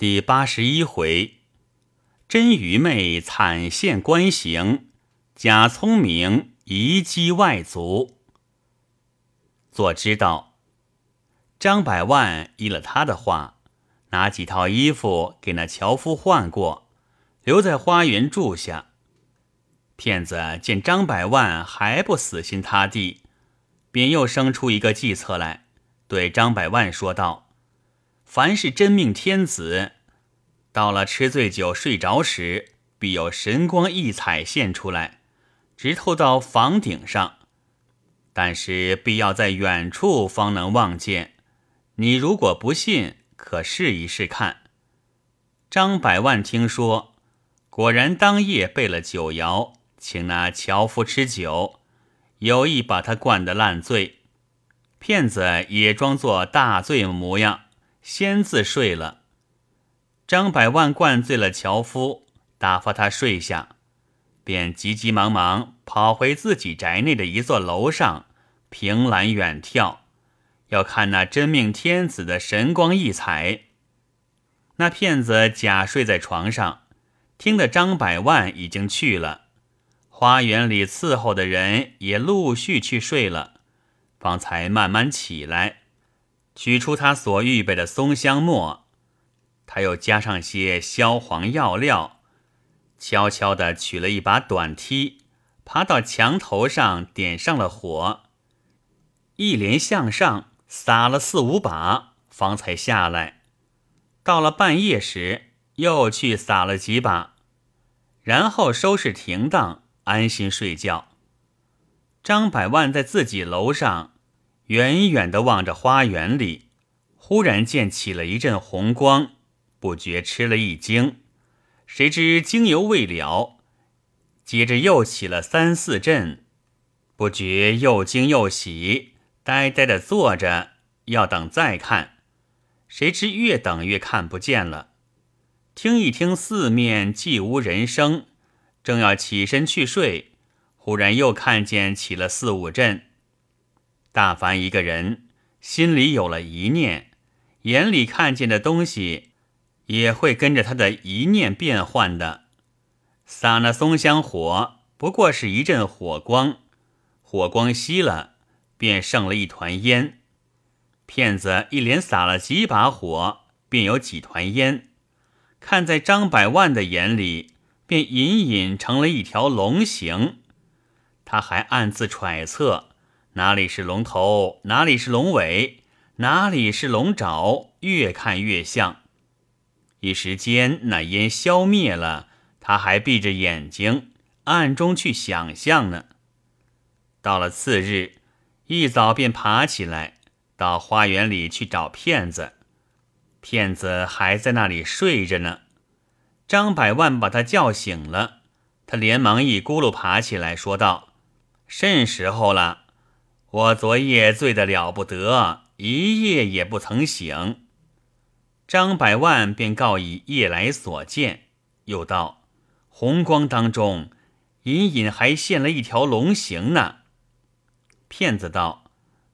第八十一回，真愚昧惨现官行，假聪明移机外族。做知道，张百万依了他的话，拿几套衣服给那樵夫换过，留在花园住下。骗子见张百万还不死心塌地，便又生出一个计策来，对张百万说道。凡是真命天子，到了吃醉酒睡着时，必有神光异彩现出来，直透到房顶上。但是必要在远处方能望见。你如果不信，可试一试看。张百万听说，果然当夜备了酒肴，请那樵夫吃酒，有意把他灌得烂醉。骗子也装作大醉模样。先自睡了，张百万灌醉了樵夫，打发他睡下，便急急忙忙跑回自己宅内的一座楼上，凭栏远眺，要看那真命天子的神光异彩。那骗子假睡在床上，听得张百万已经去了，花园里伺候的人也陆续去睡了，方才慢慢起来。取出他所预备的松香末，他又加上些消黄药料，悄悄地取了一把短梯，爬到墙头上点上了火，一连向上撒了四五把，方才下来。到了半夜时，又去撒了几把，然后收拾停当，安心睡觉。张百万在自己楼上。远远地望着花园里，忽然见起了一阵红光，不觉吃了一惊。谁知惊犹未了，接着又起了三四阵，不觉又惊又喜，呆呆地坐着，要等再看。谁知越等越看不见了。听一听四面既无人声，正要起身去睡，忽然又看见起了四五阵。大凡一个人心里有了一念，眼里看见的东西也会跟着他的一念变换的。撒那松香火，不过是一阵火光，火光熄了，便剩了一团烟。骗子一连撒了几把火，便有几团烟。看在张百万的眼里，便隐隐成了一条龙形。他还暗自揣测。哪里是龙头，哪里是龙尾，哪里是龙爪？越看越像。一时间，那烟消灭了，他还闭着眼睛，暗中去想象呢。到了次日，一早便爬起来，到花园里去找骗子。骗子还在那里睡着呢。张百万把他叫醒了，他连忙一咕噜爬起来，说道：“甚时候了？”我昨夜醉得了不得，一夜也不曾醒。张百万便告以夜来所见，又道：红光当中，隐隐还现了一条龙形呢。骗子道：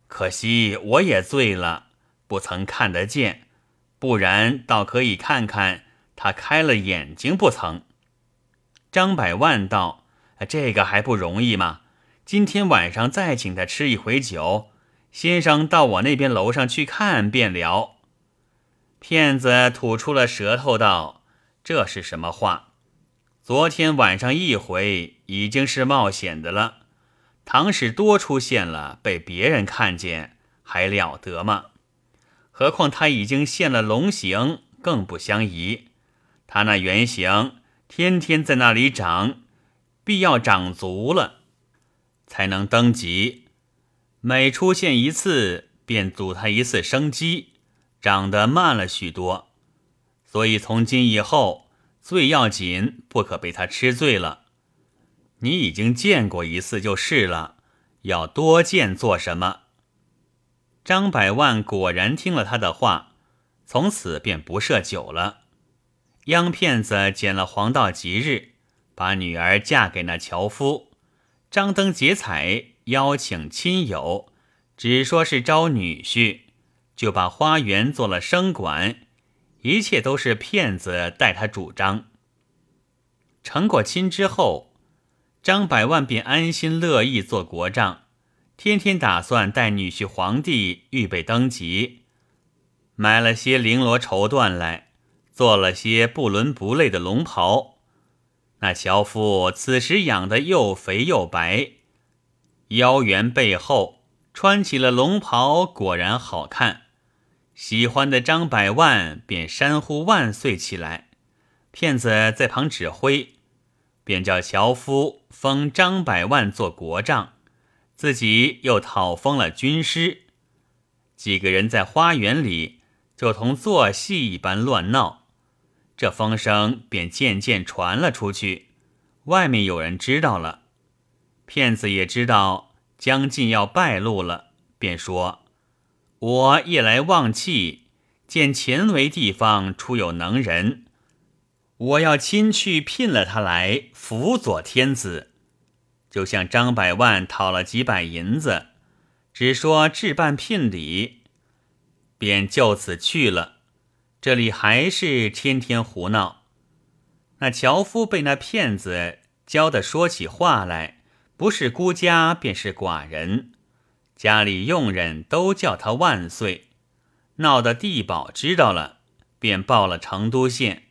可惜我也醉了，不曾看得见，不然倒可以看看他开了眼睛不曾。张百万道：这个还不容易吗？今天晚上再请他吃一回酒，先生到我那边楼上去看便了。骗子吐出了舌头道：“这是什么话？昨天晚上一回已经是冒险的了，倘使多出现了，被别人看见还了得吗？何况他已经现了龙形，更不相宜。他那原形天天在那里长，必要长足了。”才能登极，每出现一次，便阻他一次生机，长得慢了许多。所以从今以后，最要紧，不可被他吃醉了。你已经见过一次就是了，要多见做什么？张百万果然听了他的话，从此便不设酒了。央骗子捡了黄道吉日，把女儿嫁给那樵夫。张灯结彩，邀请亲友，只说是招女婿，就把花园做了生馆，一切都是骗子代他主张。成过亲之后，张百万便安心乐意做国丈，天天打算带女婿皇帝预备登基，买了些绫罗绸缎来，做了些不伦不类的龙袍。那樵夫此时养得又肥又白，腰圆背厚，穿起了龙袍，果然好看。喜欢的张百万便山呼万岁起来，骗子在旁指挥。便叫樵夫封张百万做国丈，自己又讨封了军师。几个人在花园里就同做戏一般乱闹，这风声便渐渐传了出去。外面有人知道了，骗子也知道将近要败露了，便说：“我夜来望气，见前围地方出有能人。”我要亲去聘了他来辅佐天子，就向张百万讨了几百银子，只说置办聘礼，便就此去了。这里还是天天胡闹。那樵夫被那骗子教的说起话来，不是孤家便是寡人，家里佣人都叫他万岁。闹得地保知道了，便报了成都县。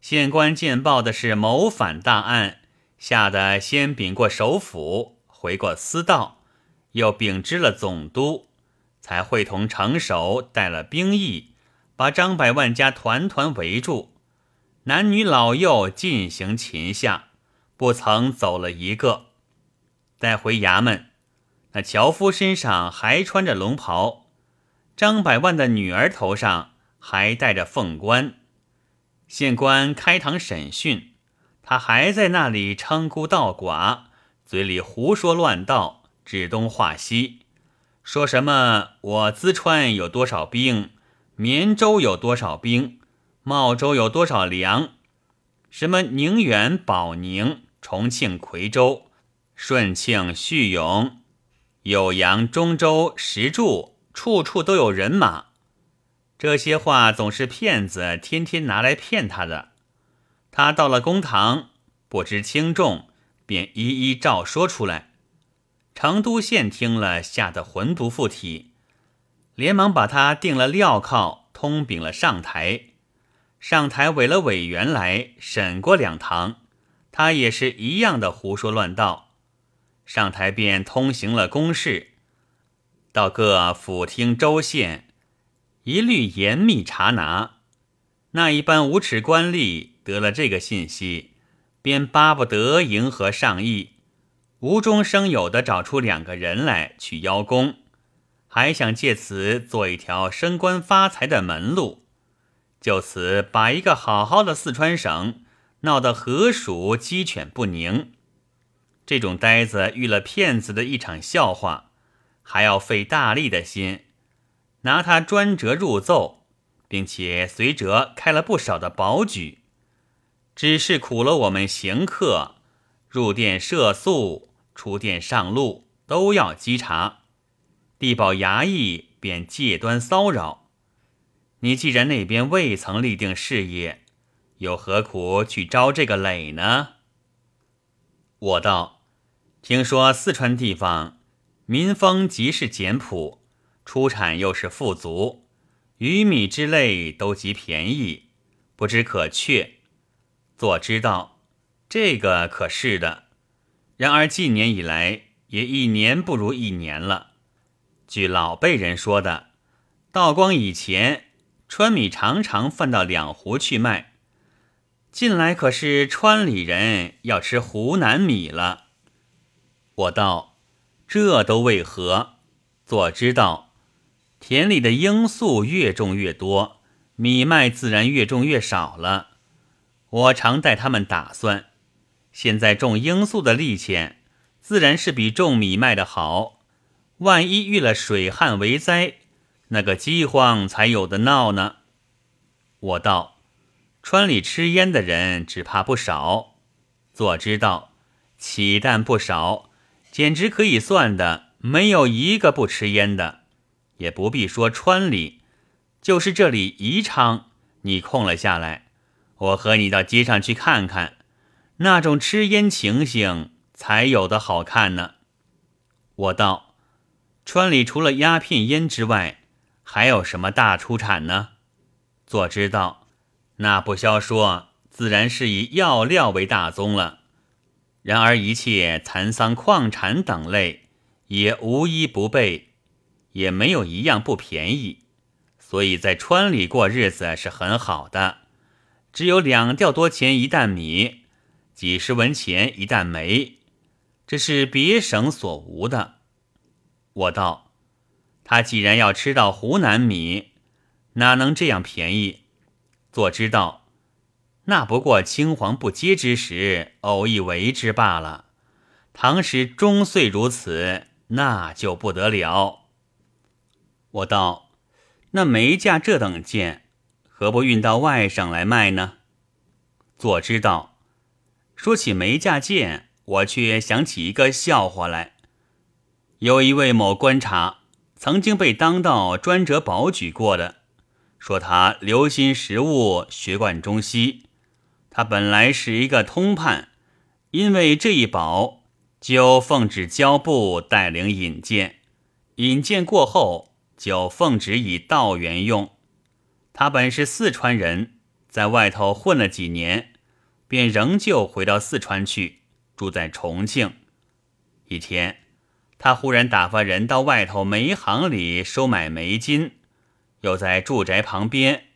县官见报的是谋反大案，吓得先禀过首府，回过司道，又禀知了总督，才会同城守带了兵役，把张百万家团团围住，男女老幼进行擒下，不曾走了一个。带回衙门，那樵夫身上还穿着龙袍，张百万的女儿头上还戴着凤冠。县官开堂审讯，他还在那里称孤道寡，嘴里胡说乱道，指东画西，说什么我淄川有多少兵，绵州有多少兵，茂州有多少粮，什么宁远、保宁、重庆、夔州、顺庆、叙永、酉阳、中州、石柱，处处都有人马。这些话总是骗子天天拿来骗他的。他到了公堂，不知轻重，便一一照说出来。成都县听了，吓得魂不附体，连忙把他定了镣铐，通禀了上台。上台委了委员来审过两堂，他也是一样的胡说乱道。上台便通行了公事，到各府厅州县。一律严密查拿，那一般无耻官吏得了这个信息，便巴不得迎合上意，无中生有的找出两个人来去邀功，还想借此做一条升官发财的门路，就此把一个好好的四川省闹得河鼠鸡犬不宁。这种呆子遇了骗子的一场笑话，还要费大力的心。拿他专折入奏，并且随折开了不少的保举，只是苦了我们行客，入店设宿，出店上路都要稽查。地保衙役便借端骚扰。你既然那边未曾立定事业，又何苦去招这个累呢？我道：听说四川地方民风极是简朴。出产又是富足，鱼米之类都极便宜，不知可确。做知道，这个可是的。然而近年以来，也一年不如一年了。据老辈人说的，道光以前，川米常常贩到两湖去卖。近来可是川里人要吃湖南米了。我道，这都为何？做知道。田里的罂粟越种越多，米麦自然越种越少了。我常带他们打算，现在种罂粟的利钱，自然是比种米麦的好。万一遇了水旱为灾，那个饥荒才有的闹呢。我道，川里吃烟的人只怕不少。做知道，岂但不少，简直可以算的，没有一个不吃烟的。也不必说川里，就是这里宜昌，你空了下来，我和你到街上去看看，那种吃烟情形才有的好看呢。我道：川里除了鸦片烟之外，还有什么大出产呢？做知道，那不消说，自然是以药料为大宗了。然而一切蚕桑、矿产等类，也无一不备，也没有一样不便宜。所以在川里过日子是很好的，只有两吊多钱一担米，几十文钱一担煤，这是别省所无的。我道，他既然要吃到湖南米，哪能这样便宜？做知道，那不过青黄不接之时偶一为之罢了。唐时终岁如此，那就不得了。我道。那煤价这等贱，何不运到外省来卖呢？做知道，说起煤价贱，我却想起一个笑话来。有一位某观察，曾经被当道专折保举过的，说他留心实务，学贯中西。他本来是一个通判，因为这一保，就奉旨交部带领引荐，引荐过后。就奉旨以道员用。他本是四川人，在外头混了几年，便仍旧回到四川去，住在重庆。一天，他忽然打发人到外头煤行里收买煤金，又在住宅旁边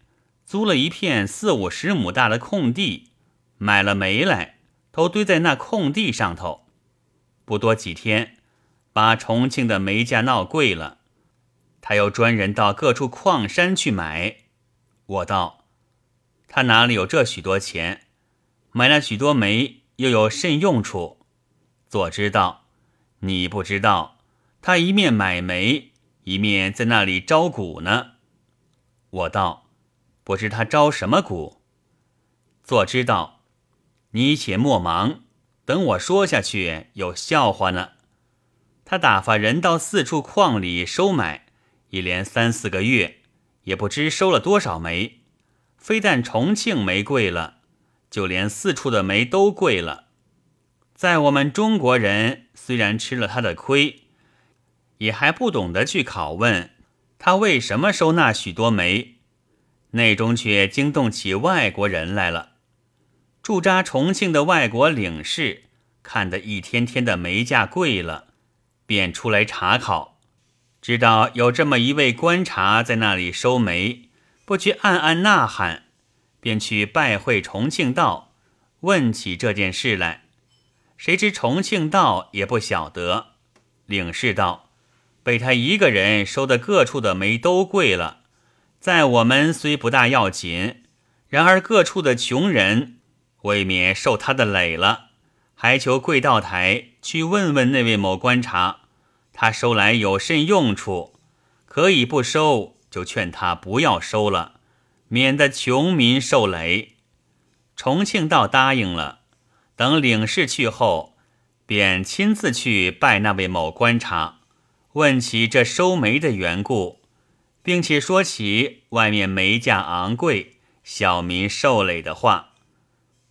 租了一片四五十亩大的空地，买了煤来，都堆在那空地上头。不多几天，把重庆的煤价闹贵了。他又专人到各处矿山去买，我道：“他哪里有这许多钱？买了许多煤，又有甚用处？”左知道，你不知道，他一面买煤，一面在那里招股呢。我道：“不知他招什么股？”做知道，你且莫忙，等我说下去有笑话呢。他打发人到四处矿里收买。一连三四个月，也不知收了多少煤。非但重庆煤贵了，就连四处的煤都贵了。在我们中国人虽然吃了他的亏，也还不懂得去拷问他为什么收那许多煤，内中却惊动起外国人来了。驻扎重庆的外国领事看得一天天的煤价贵了，便出来查考。知道有这么一位观察在那里收煤，不觉暗暗呐喊，便去拜会重庆道，问起这件事来。谁知重庆道也不晓得。领事道，被他一个人收的各处的煤都贵了，在我们虽不大要紧，然而各处的穷人未免受他的累了，还求贵道台去问问那位某观察。他收来有甚用处？可以不收，就劝他不要收了，免得穷民受累。重庆道答应了。等领事去后，便亲自去拜那位某观察，问起这收煤的缘故，并且说起外面煤价昂贵，小民受累的话。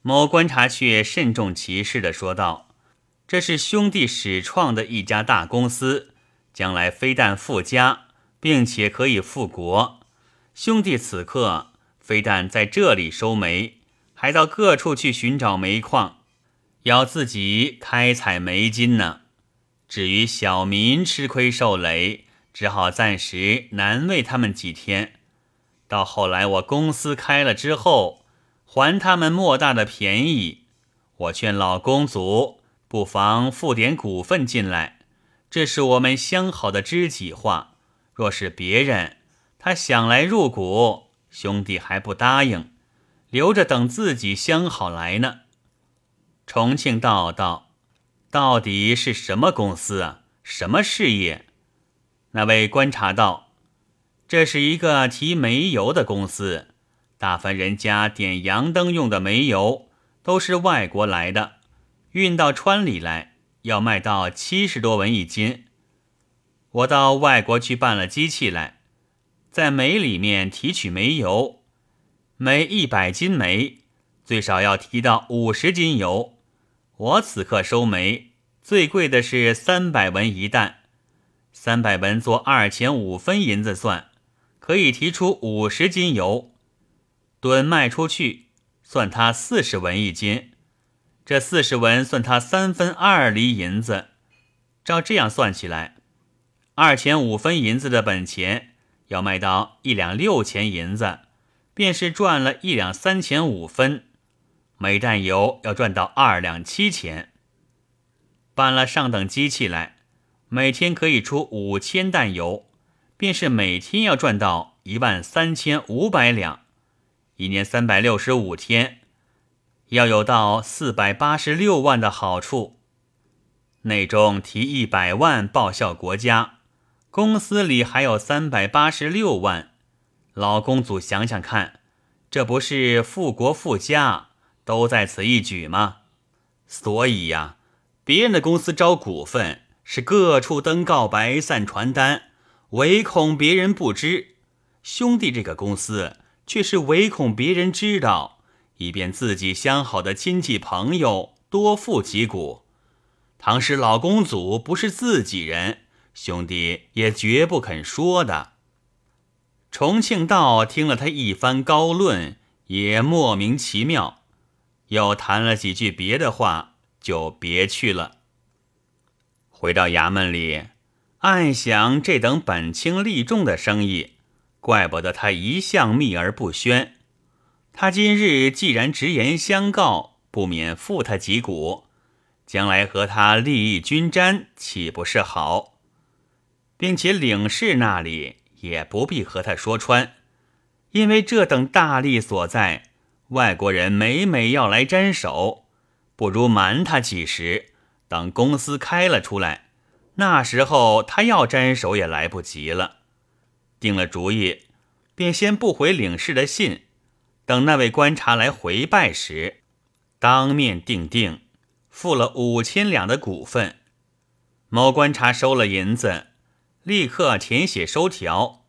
某观察却慎重其事的说道。这是兄弟始创的一家大公司，将来非但富家，并且可以富国。兄弟此刻非但在这里收煤，还到各处去寻找煤矿，要自己开采煤金呢。至于小民吃亏受累，只好暂时难为他们几天。到后来我公司开了之后，还他们莫大的便宜。我劝老公族。不妨付点股份进来，这是我们相好的知己话。若是别人，他想来入股，兄弟还不答应，留着等自己相好来呢。重庆道道，到底是什么公司啊？什么事业？那位观察道，这是一个提煤油的公司，大凡人家点洋灯用的煤油，都是外国来的。运到川里来，要卖到七十多文一斤。我到外国去办了机器来，在煤里面提取煤油，每一百斤煤，最少要提到五十斤油。我此刻收煤，最贵的是三百文一担，三百文做二钱五分银子算，可以提出五十斤油。吨卖出去，算他四十文一斤，这四十文算他三分二厘银子。照这样算起来，二钱五分银子的本钱要卖到一两六钱银子。便是赚了一两三钱五分，每担油要赚到二两七钱。办了上等机器来，每天可以出五千担油，便是每天要赚到一万三千五百两。一年三百六十五天，要有到四百八十六万的好处。内中提一百万报效国家，公司里还有三百八十六万。老公祖想想看，这不是富国富家都在此一举吗？所以呀，别人的公司招股份是各处登告白散传单，唯恐别人不知；兄弟这个公司却是唯恐别人知道，以便自己相好的亲戚朋友多付几股。倘使老公祖不是自己人，兄弟也绝不肯说的。重庆道听了他一番高论，也莫名其妙，又谈了几句别的话，就别去了。回到衙门里，暗想这等本轻利重的生意，怪不得他一向秘而不宣。他今日既然直言相告，不免负他几股，将来和他利益均沾，岂不是好？并且领事那里。也不必和他说穿，因为这等大利所在，外国人每每要来沾手，不如瞒他几时，等公司开了出来，那时候他要沾手也来不及了。定了主意，便先不回领事的信，等那位观察来回拜时，当面定定，付了五千两的股份。某观察收了银子。立刻填写收条，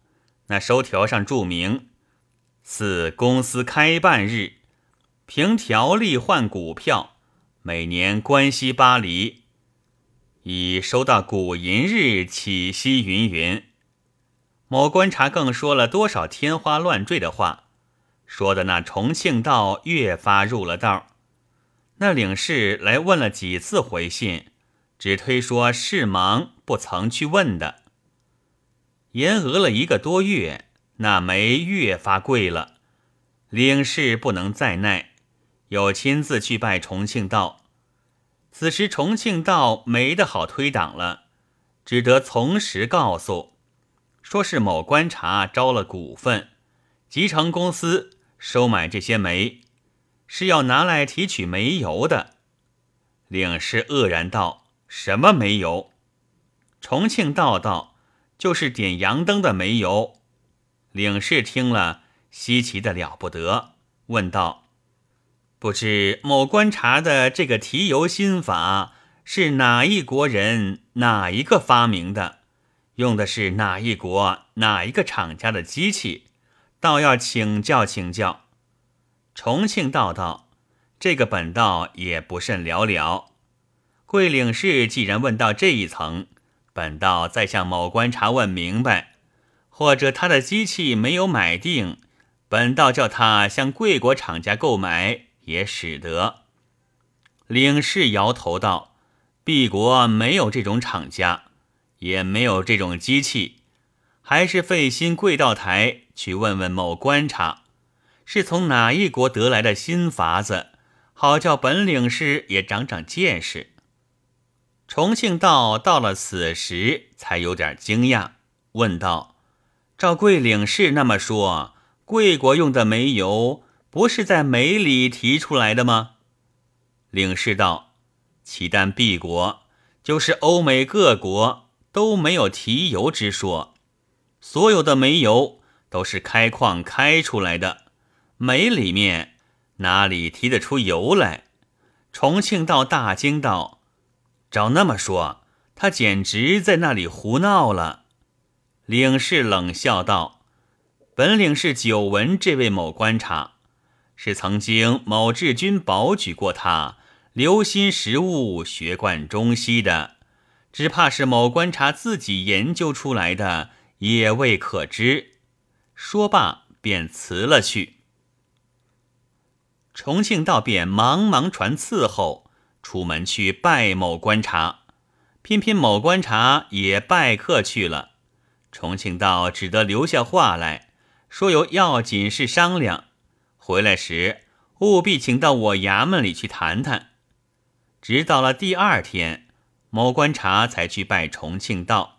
那收条上注明：自公司开办日，凭条例换股票，每年关息巴黎，已收到股银日起息云云。某观察更说了多少天花乱坠的话，说的那重庆道越发入了道。那领事来问了几次回信，只推说事忙，不曾去问的。延讹了一个多月，那煤越发贵了，领事不能再耐，又亲自去拜重庆道。此时重庆道没得好推挡了，只得从实告诉，说是某观察招了股份，集成公司收买这些煤，是要拿来提取煤油的。领事愕然道：“什么煤油？”重庆道道。就是点洋灯的煤油，领事听了稀奇的了不得，问道：“不知某观察的这个提油心法是哪一国人哪一个发明的？用的是哪一国哪一个厂家的机器？倒要请教请教。”重庆道道：“这个本道也不甚了了。贵领事既然问到这一层。”本道再向某观察问明白，或者他的机器没有买定，本道叫他向贵国厂家购买也使得。领事摇头道：“敝国没有这种厂家，也没有这种机器，还是费心贵道台去问问某观察，是从哪一国得来的新法子，好叫本领事也长长见识。”重庆道到了此时才有点惊讶，问道：“照贵领事那么说，贵国用的煤油不是在煤里提出来的吗？”领事道：“岂但敝国，就是欧美各国都没有提油之说，所有的煤油都是开矿开出来的，煤里面哪里提得出油来？”重庆道大惊道。照那么说，他简直在那里胡闹了。领事冷笑道：“本领是久闻这位某观察，是曾经某治军保举过他，留心识物，学贯中西的，只怕是某观察自己研究出来的，也未可知。说罢，便辞了去。重庆道便忙忙传伺候，出门去拜某观察，偏偏某观察也拜客去了。重庆道只得留下话来说有要紧事商量，回来时务必请到我衙门里去谈谈。直到了第二天，某观察才去拜重庆道。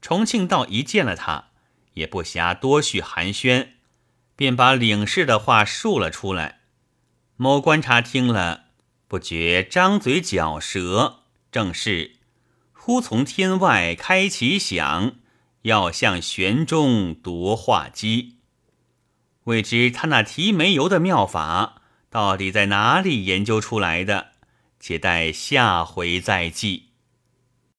重庆道一见了他，也不暇多叙寒暄，便把领事的话述了出来。某观察听了，不觉张嘴嚼舌，正是忽从天外开奇响，要向玄中夺画机。未知他那提煤油的妙法到底在哪里研究出来的？且待下回再记。